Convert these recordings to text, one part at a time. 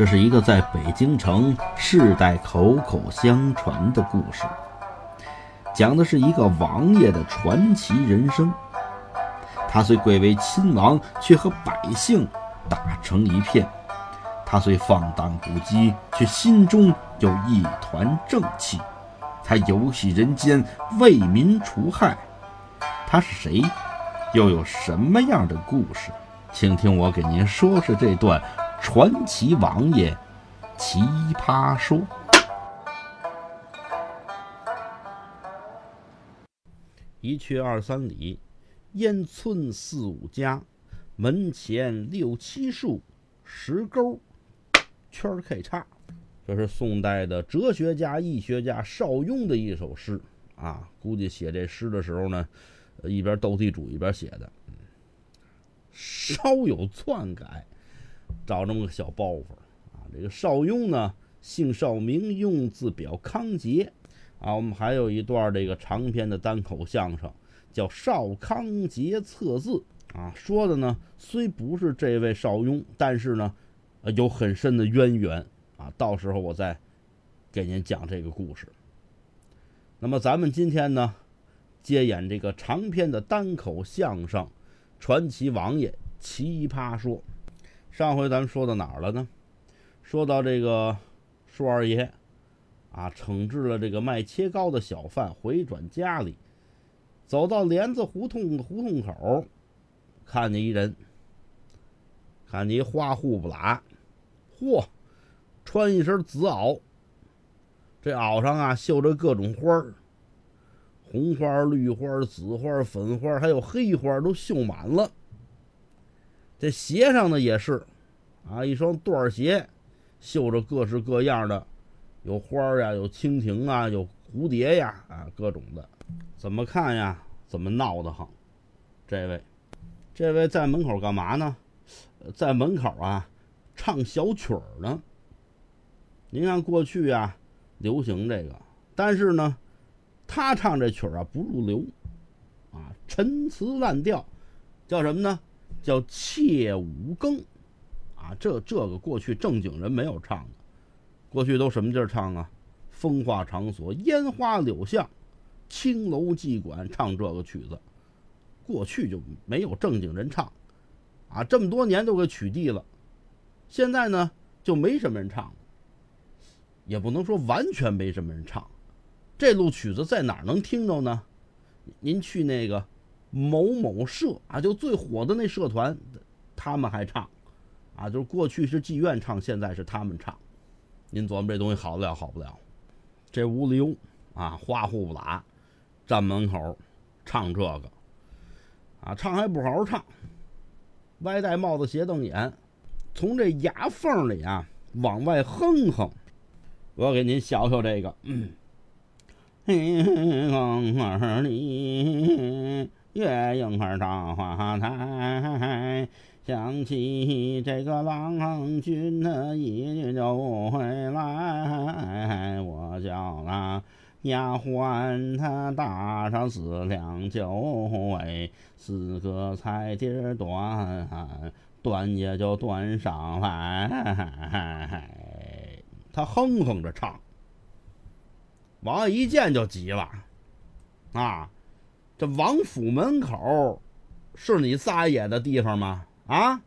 这是一个在北京城世代口口相传的故事，讲的是一个王爷的传奇人生。他虽贵为亲王，却和百姓打成一片；他虽放荡不羁，却心中有一团正气。他游戏人间，为民除害。他是谁？又有什么样的故事？请听我给您说说这段。传奇王爷，奇葩说。一去二三里，烟村四五家，门前六七树，石沟，圈 K 叉。这是宋代的哲学家、易学家邵雍的一首诗啊。估计写这诗的时候呢，一边斗地主一边写的，稍有篡改。找这么个小包袱啊！这个邵雍呢，姓邵名雍，字表康节啊。我们还有一段这个长篇的单口相声，叫《邵康节测字》啊。说的呢，虽不是这位邵雍，但是呢，有很深的渊源啊。到时候我再给您讲这个故事。那么咱们今天呢，接演这个长篇的单口相声《传奇王爷奇葩说》。上回咱们说到哪儿了呢？说到这个舒二爷啊，惩治了这个卖切糕的小贩，回转家里，走到帘子胡同胡同口，看见一人，看见一花户不拉，嚯，穿一身紫袄，这袄上啊绣着各种花儿，红花、绿花、紫花、粉花，还有黑花，都绣满了。这鞋上呢也是，啊，一双缎鞋，绣着各式各样的，有花儿呀，有蜻蜓啊，有蝴蝶呀，啊，各种的，怎么看呀？怎么闹得慌？这位，这位在门口干嘛呢？在门口啊，唱小曲儿呢。您看过去啊，流行这个，但是呢，他唱这曲儿啊不入流，啊，陈词滥调，叫什么呢？叫窃五更，啊，这这个过去正经人没有唱的，过去都什么劲儿唱啊？风化场所，烟花柳巷，青楼妓馆唱这个曲子，过去就没有正经人唱，啊，这么多年都给取缔了，现在呢就没什么人唱，也不能说完全没什么人唱，这路曲子在哪儿能听着呢？您去那个。某某社啊，就最火的那社团，他们还唱，啊，就是过去是妓院唱，现在是他们唱。您琢磨这东西好得了好不了？这屋里有啊，花户不打，站门口唱这个，啊，唱还不好好唱，歪戴帽子斜瞪眼，从这牙缝里啊往外哼哼。我给您学学这个，嗯，嘿儿里。月影儿照花台，想起这个郎君的一句就回来，我叫那丫鬟她打上四两酒，喂，四个菜碟儿端，端也就端上来。他哼哼着唱，王爷一见就急了，啊！这王府门口是你撒野的地方吗？啊，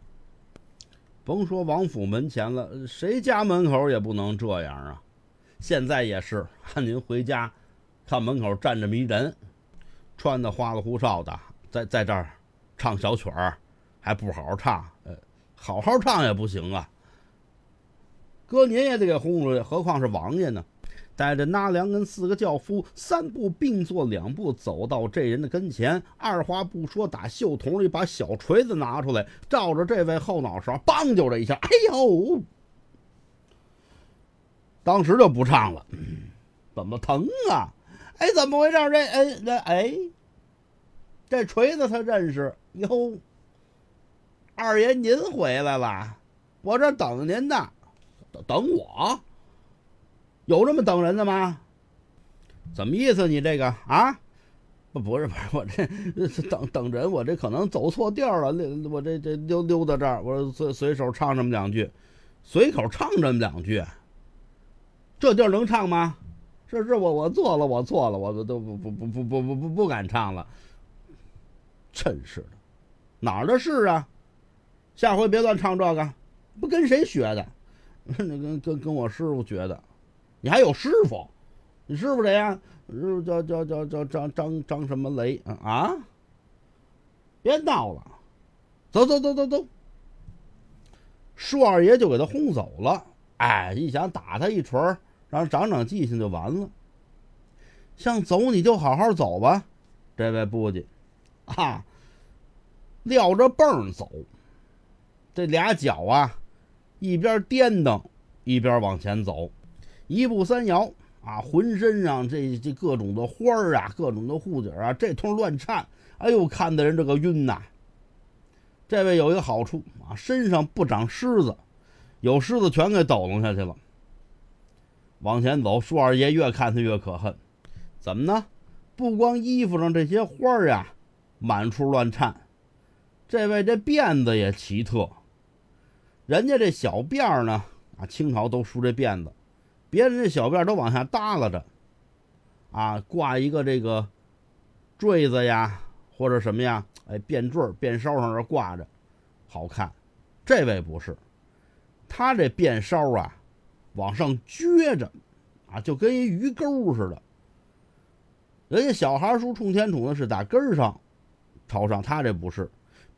甭说王府门前了，谁家门口也不能这样啊！现在也是，看您回家看门口站着迷人，穿的花里胡哨的，在在这儿唱小曲儿，还不好好唱，呃，好好唱也不行啊。哥您也得给轰出去，何况是王爷呢？带着纳良跟四个轿夫，三步并作两步走到这人的跟前，二话不说，打袖筒里把小锤子拿出来，照着这位后脑勺，梆就这一下，哎呦！当时就不唱了，怎么疼啊？哎，怎么回事？这哎这哎，这锤子他认识哟。二爷您回来了，我这等您呢，等等我。有这么等人的吗？怎么意思？你这个啊？不是不是，我这等等人，我这可能走错地儿了。我这这溜溜到这儿，我随随手唱这么两句，随口唱这么两句，这地儿能唱吗？是是，我我错了，我错了，我都不不不不不不不不敢唱了。真是的，哪儿的事啊？下回别乱唱这个，不跟谁学的？跟跟跟我师傅学的。你还有师傅？你师傅谁呀？师傅叫叫叫叫张张张什么雷啊？别闹了，走走走走走。舒二爷就给他轰走了。哎，一想打他一锤，让长长记性就完了。想走你就好好走吧，这位部级。啊，撂着蹦走，这俩脚啊，一边颠蹬一边往前走，一步三摇啊，浑身上这这各种的花儿啊，各种的护底啊，这通乱颤，哎呦，看的人这个晕呐。这位有一个好处啊，身上不长虱子，有虱子全给抖楞下去了。往前走，舒二爷越看他越可恨，怎么呢？不光衣服上这些花儿呀。满处乱颤，这位这辫子也奇特。人家这小辫儿呢，啊，清朝都梳这辫子，别人这小辫都往下耷拉着，啊，挂一个这个坠子呀，或者什么呀，哎，辫坠、辫梢上这挂着，好看。这位不是，他这辫梢啊，往上撅着，啊，就跟一鱼钩似的。人家小孩梳冲天杵呢，是打根儿上。朝上，他这不是，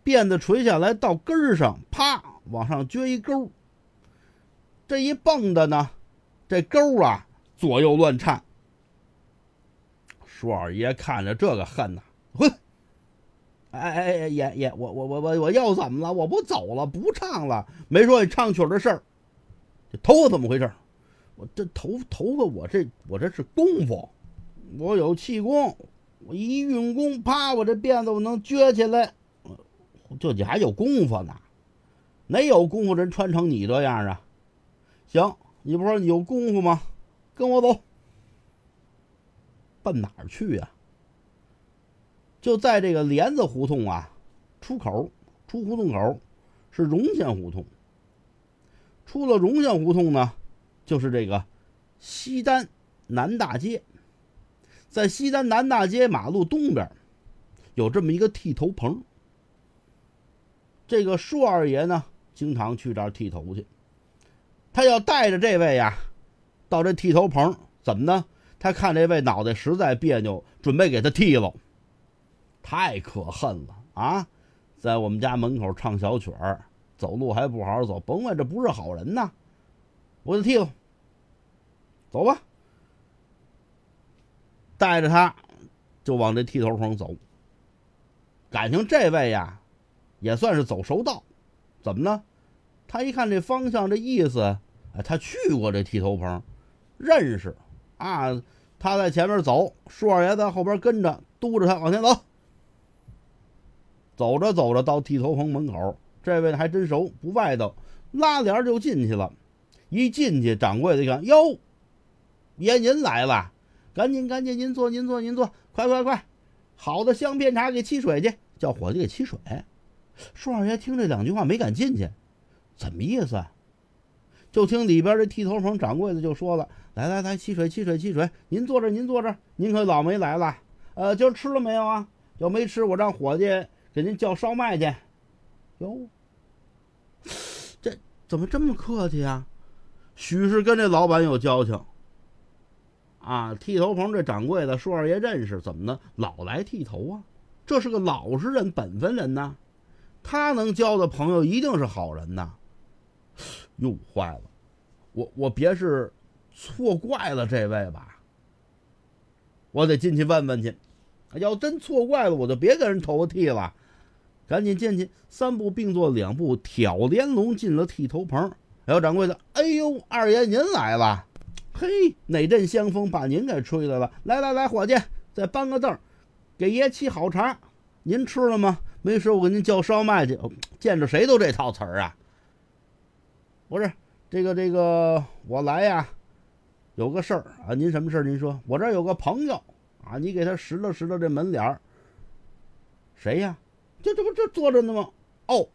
辫子垂下来到根儿上，啪往上撅一钩，这一蹦的呢，这钩啊左右乱颤。舒二爷看着这个恨呐，混！哎哎哎，爷爷，我我我我我要怎么了？我不走了，不唱了，没说你唱曲的事儿。这头发怎么回事？我这头头发，我这我这是功夫，我有气功。我一运功，啪！我这辫子我能撅起来，这你还有功夫呢？哪有功夫人穿成你这样啊？行，你不说你有功夫吗？跟我走，奔哪儿去呀？就在这个帘子胡同啊，出口出胡同口是荣县胡同。出了荣县胡同呢，就是这个西单南大街。在西单南大街马路东边，有这么一个剃头棚。这个舒二爷呢，经常去这儿剃头去。他要带着这位呀，到这剃头棚，怎么呢？他看这位脑袋实在别扭，准备给他剃了。太可恨了啊！在我们家门口唱小曲儿，走路还不好好走，甭问这不是好人呐！我给他剃了，走吧。带着他，就往这剃头棚走。感情这位呀，也算是走熟道。怎么呢？他一看这方向，这意思，哎，他去过这剃头棚，认识啊。他在前面走，舒二爷在后边跟着，督着他往前走。走着走着，到剃头棚门口，这位还真熟，不外头，拉帘就进去了。一进去，掌柜的一看，哟，爷您来了。赶紧赶紧，您坐您坐您坐，快快快！好的香片茶给沏水去，叫伙计给沏水。舒二爷听这两句话没敢进去，怎么意思？就听里边这剃头棚掌柜的就说了：“来来来，沏水沏水沏水，您坐这您坐这，您可老没来了。呃，今儿吃了没有啊？要没吃，我让伙计给您叫烧麦去。”哟，这怎么这么客气啊？许是跟这老板有交情。啊，剃头棚这掌柜的，舒二爷认识，怎么呢？老来剃头啊，这是个老实人、本分人呐。他能交的朋友一定是好人呐。哟，坏了，我我别是错怪了这位吧？我得进去问问去。要真错怪了，我就别跟人头发剃了，赶紧进去，三步并作两步，挑帘笼进了剃头棚。哎呦，掌柜的，哎呦，二爷您来了。嘿，哪阵香风把您给吹来了？来来来，伙计，再搬个凳给爷沏好茶。您吃了吗？没吃，我给您叫烧麦去。见着谁都这套词儿啊。不是这个这个，我来呀，有个事儿啊。您什么事儿？您说，我这有个朋友啊，你给他拾掇拾掇这门脸儿。谁呀？这这不这坐着呢吗？哦，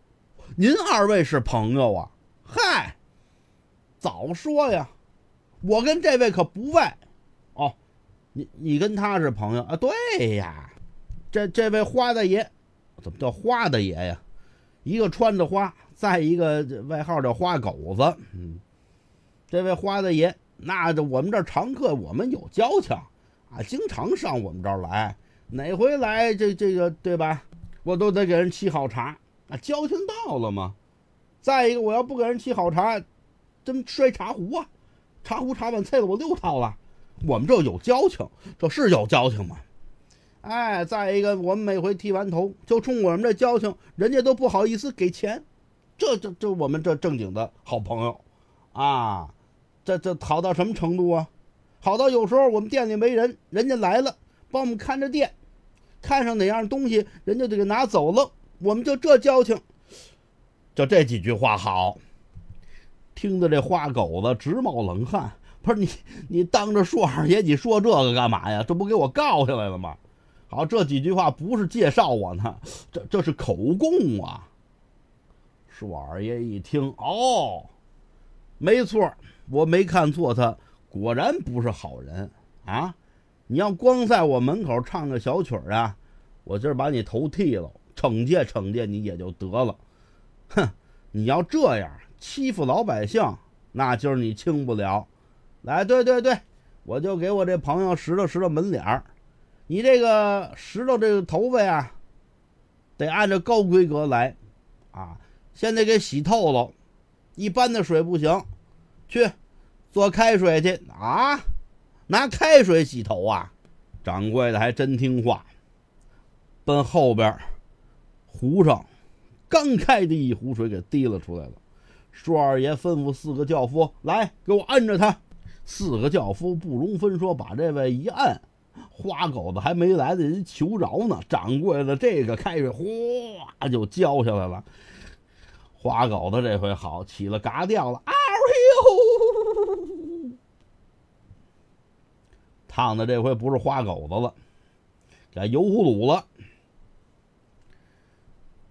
您二位是朋友啊？嗨。早说呀！我跟这位可不外。哦，你你跟他是朋友啊？对呀，这这位花大爷，怎么叫花大爷呀？一个穿着花，再一个外号叫花狗子。嗯，这位花大爷，那我们这常客，我们有交情啊，经常上我们这儿来，哪回来这这个对吧？我都得给人沏好茶啊，交情到了吗？再一个，我要不给人沏好茶，真摔茶壶啊！茶壶茶碗碎了，我六套了。我们这有交情，这是有交情吗？哎，再一个，我们每回剃完头，就冲我们这交情，人家都不好意思给钱。这这这，我们这正经的好朋友啊，这这好到什么程度啊？好到有时候我们店里没人，人家来了，帮我们看着店，看上哪样东西，人家就给拿走了。我们就这交情。就这几句话好，听得这花狗子直冒冷汗。不是你，你当着硕二爷，你说这个干嘛呀？这不给我告下来了吗？好，这几句话不是介绍我呢，这这是口供啊。硕二爷一听，哦，没错，我没看错，他果然不是好人啊！你要光在我门口唱个小曲儿啊，我今儿把你头剃了，惩戒惩戒你也就得了。哼，你要这样欺负老百姓，那今儿你轻不了。来，对对对，我就给我这朋友拾掇拾掇门脸儿。你这个拾掇这个头发呀，得按照高规格来，啊，先得给洗透了，一般的水不行，去做开水去啊，拿开水洗头啊。掌柜的还真听话，奔后边壶上。刚开的一壶水给滴了出来了，硕二爷吩咐四个轿夫来给我按着他。四个轿夫不容分说，把这位一按，花狗子还没来得及求饶呢，掌柜的这个开水哗就浇下来了。花狗子这回好起了嘎调了，嗷呦！烫的这回不是花狗子了，改油葫芦了。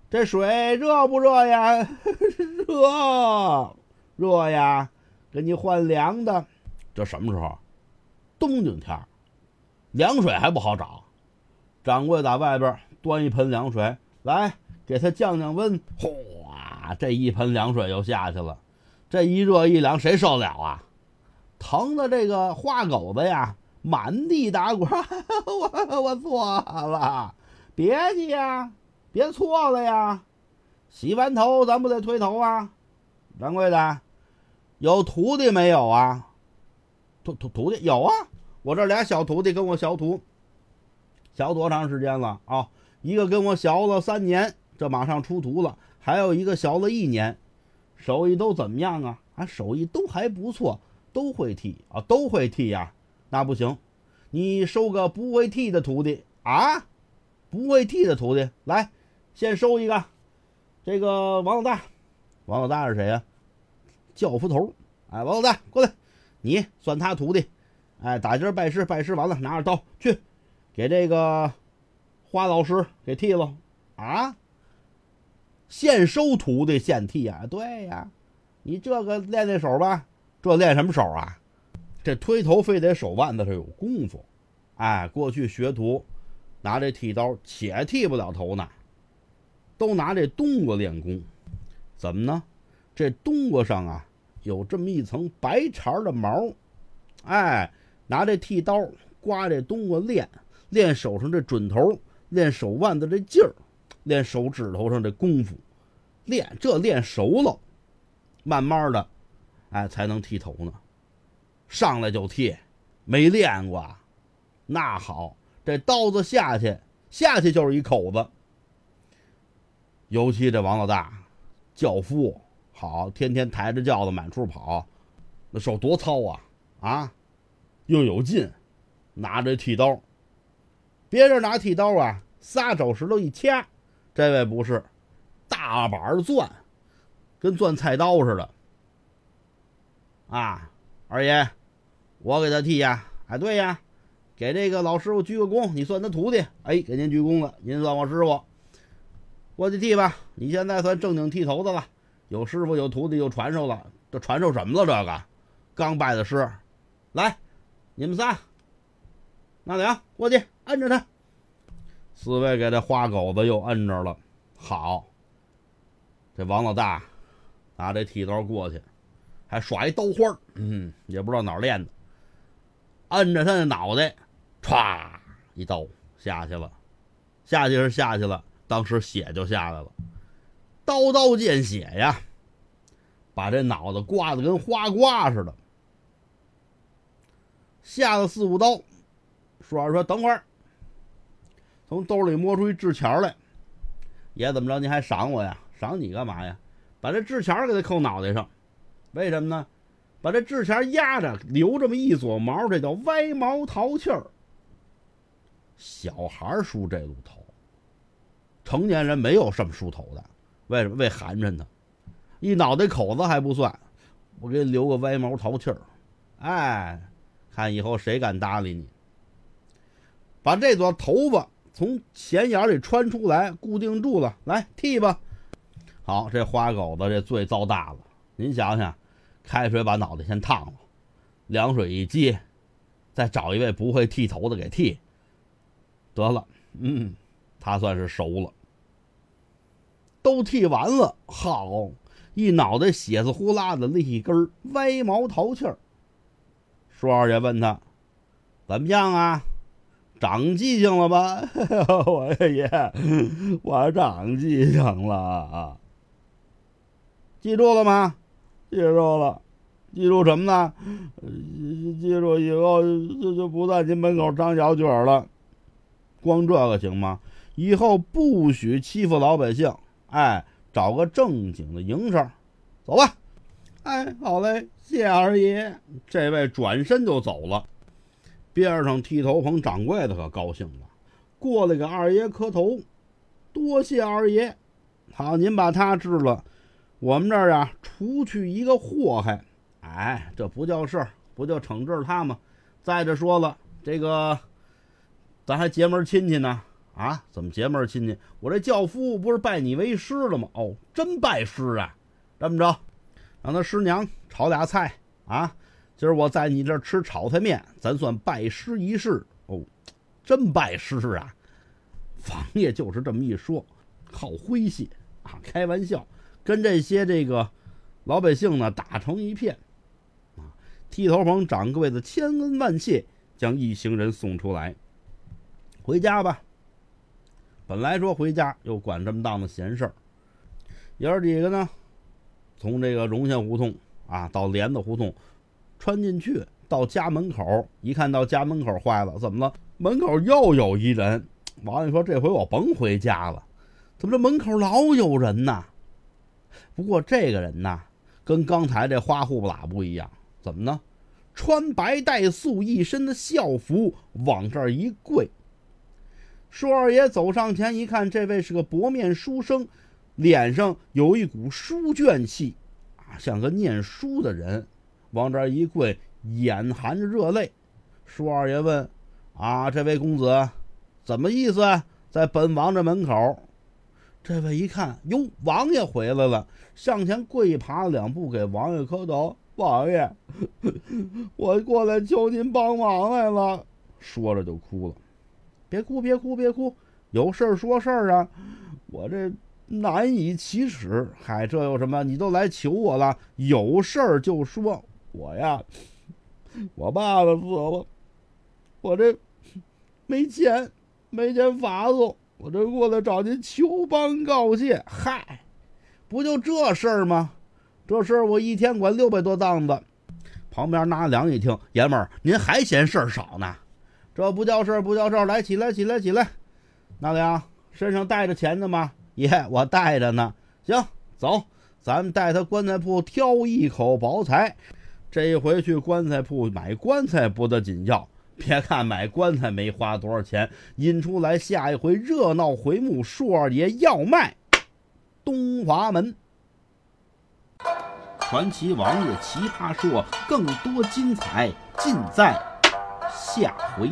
这水热不热呀？热，热呀！给你换凉的。这什么时候？冬景天儿凉水还不好找。掌柜在外边端一盆凉水来，给他降降温。哗，这一盆凉水又下去了。这一热一凉，谁受得了啊？疼的这个花狗子呀，满地打滚。我我错了，别急呀。别错了呀！洗完头咱不得推头啊？掌柜的，有徒弟没有啊？徒徒徒弟有啊！我这俩小徒弟跟我学徒，学多长时间了啊？一个跟我学了三年，这马上出徒了；还有一个学了一年，手艺都怎么样啊？啊，手艺都还不错，都会剃啊，都会剃呀。那不行，你收个不会剃的徒弟啊？不会剃的徒弟来。先收一个，这个王老大，王老大是谁呀？教夫头。哎，王老大过来，你算他徒弟。哎，打今儿拜师，拜师完了，拿着刀去给这个花老师给剃了啊！现收徒弟现剃呀？对呀，你这个练练手吧，这练什么手啊？这推头非得手腕子上有功夫。哎，过去学徒拿这剃刀，且剃不了头呢。都拿这冬瓜练功，怎么呢？这冬瓜上啊有这么一层白茬的毛，哎，拿这剃刀刮这冬瓜练，练手上这准头，练手腕子这劲儿，练手指头上这功夫，练这练熟了，慢慢的，哎，才能剃头呢。上来就剃，没练过，那好，这刀子下去，下去就是一口子。尤其这王老大，轿夫好，天天抬着轿子满处跑，那手多糙啊！啊，又有劲，拿着剃刀，别人拿剃刀啊，撒手石头一掐，这位不是，大板钻，跟钻菜刀似的。啊，二爷，我给他剃呀！哎，对呀，给这个老师傅鞠个躬，你算他徒弟。哎，给您鞠躬了，您算我师傅。过去剃吧，你现在算正经剃头的了，有师傅有徒弟有传授了，这传授什么了？这个刚拜的师，来，你们仨，那俩过去摁着他。四位给这花狗子又摁着了。好，这王老大拿这剃刀过去，还耍一刀花嗯，也不知道哪儿练的，摁着他的脑袋，歘一刀下去了，下去是下去了，当时血就下来了，刀刀见血呀，把这脑袋刮得跟花瓜似的，下了四五刀。说二说等会儿，从兜里摸出一纸钱来。爷怎么着？你还赏我呀？赏你干嘛呀？把这纸钱给他扣脑袋上，为什么呢？把这纸钱压着，留这么一撮毛，这叫歪毛淘气儿。小孩梳这路头，成年人没有这么梳头的。为什么？为寒碜他，一脑袋口子还不算，我给你留个歪毛淘气儿。哎，看以后谁敢搭理你？把这撮头发。从钱眼里穿出来，固定住了，来剃吧。好，这花狗子这罪遭大了。您想想，开水把脑袋先烫了，凉水一激，再找一位不会剃头的给剃，得了。嗯，他算是熟了。都剃完了，好，一脑袋血丝呼啦的立一根歪毛淘气儿。舒二爷问他：“怎么样啊？”长记性了吧，我爷，我长记性了啊！记住了吗？记住了，记住什么呢？记住以后就就不在您门口张小嘴了。光这个行吗？以后不许欺负老百姓，哎，找个正经的营生，走吧。哎，好嘞，谢二爷。这位转身就走了。边上剃头棚掌柜的可高兴了，过来给二爷磕头，多谢二爷。好，您把他治了，我们这儿啊，除去一个祸害。哎，这不叫事儿，不就惩治他吗？再者说了，这个咱还结门亲戚呢。啊，怎么结门亲戚？我这教夫不是拜你为师了吗？哦，真拜师啊！这么着，让他师娘炒俩菜啊。今儿我在你这儿吃炒菜面，咱算拜师一事哦，真拜师啊！王爷就是这么一说，好诙谐啊，开玩笑，跟这些这个老百姓呢打成一片啊。剃头棚掌柜的千恩万谢，将一行人送出来，回家吧。本来说回家又管这么当的闲事儿，爷儿几个呢，从这个荣县胡同啊到莲子胡同。穿进去，到家门口一看到家门口坏了，怎么了？门口又有一人。王爷说：“这回我甭回家了，怎么这门口老有人呢？”不过这个人呢，跟刚才这花户不喇不一样，怎么呢？穿白带素一身的校服，往这儿一跪。舒二爷走上前一看，这位是个薄面书生，脸上有一股书卷气，啊，像个念书的人。往这儿一跪，眼含着热泪。舒二爷问：“啊，这位公子，怎么意思？在本王这门口？”这位一看，哟，王爷回来了，向前跪爬两步，给王爷磕头：“王爷，我过来求您帮忙来了。”说着就哭了。别哭，别哭，别哭，有事儿说事儿啊！我这难以启齿。嗨，这有什么？你都来求我了，有事儿就说。我呀，我爸爸死了，我这没钱，没钱法子，我这过来找您求帮告诫。嗨，不就这事儿吗？这事儿我一天管六百多档子。旁边纳凉一听，爷们儿，您还嫌事儿少呢？这不叫事儿，不叫事儿。来，起来，起来，起来。纳凉，身上带着钱的吗？爷，我带着呢。行，走，咱们带他棺材铺挑一口薄菜。这一回去棺材铺买棺材不得紧要，别看买棺材没花多少钱，引出来下一回热闹回目，硕二爷要卖东华门。传奇王爷奇葩说，更多精彩尽在下回。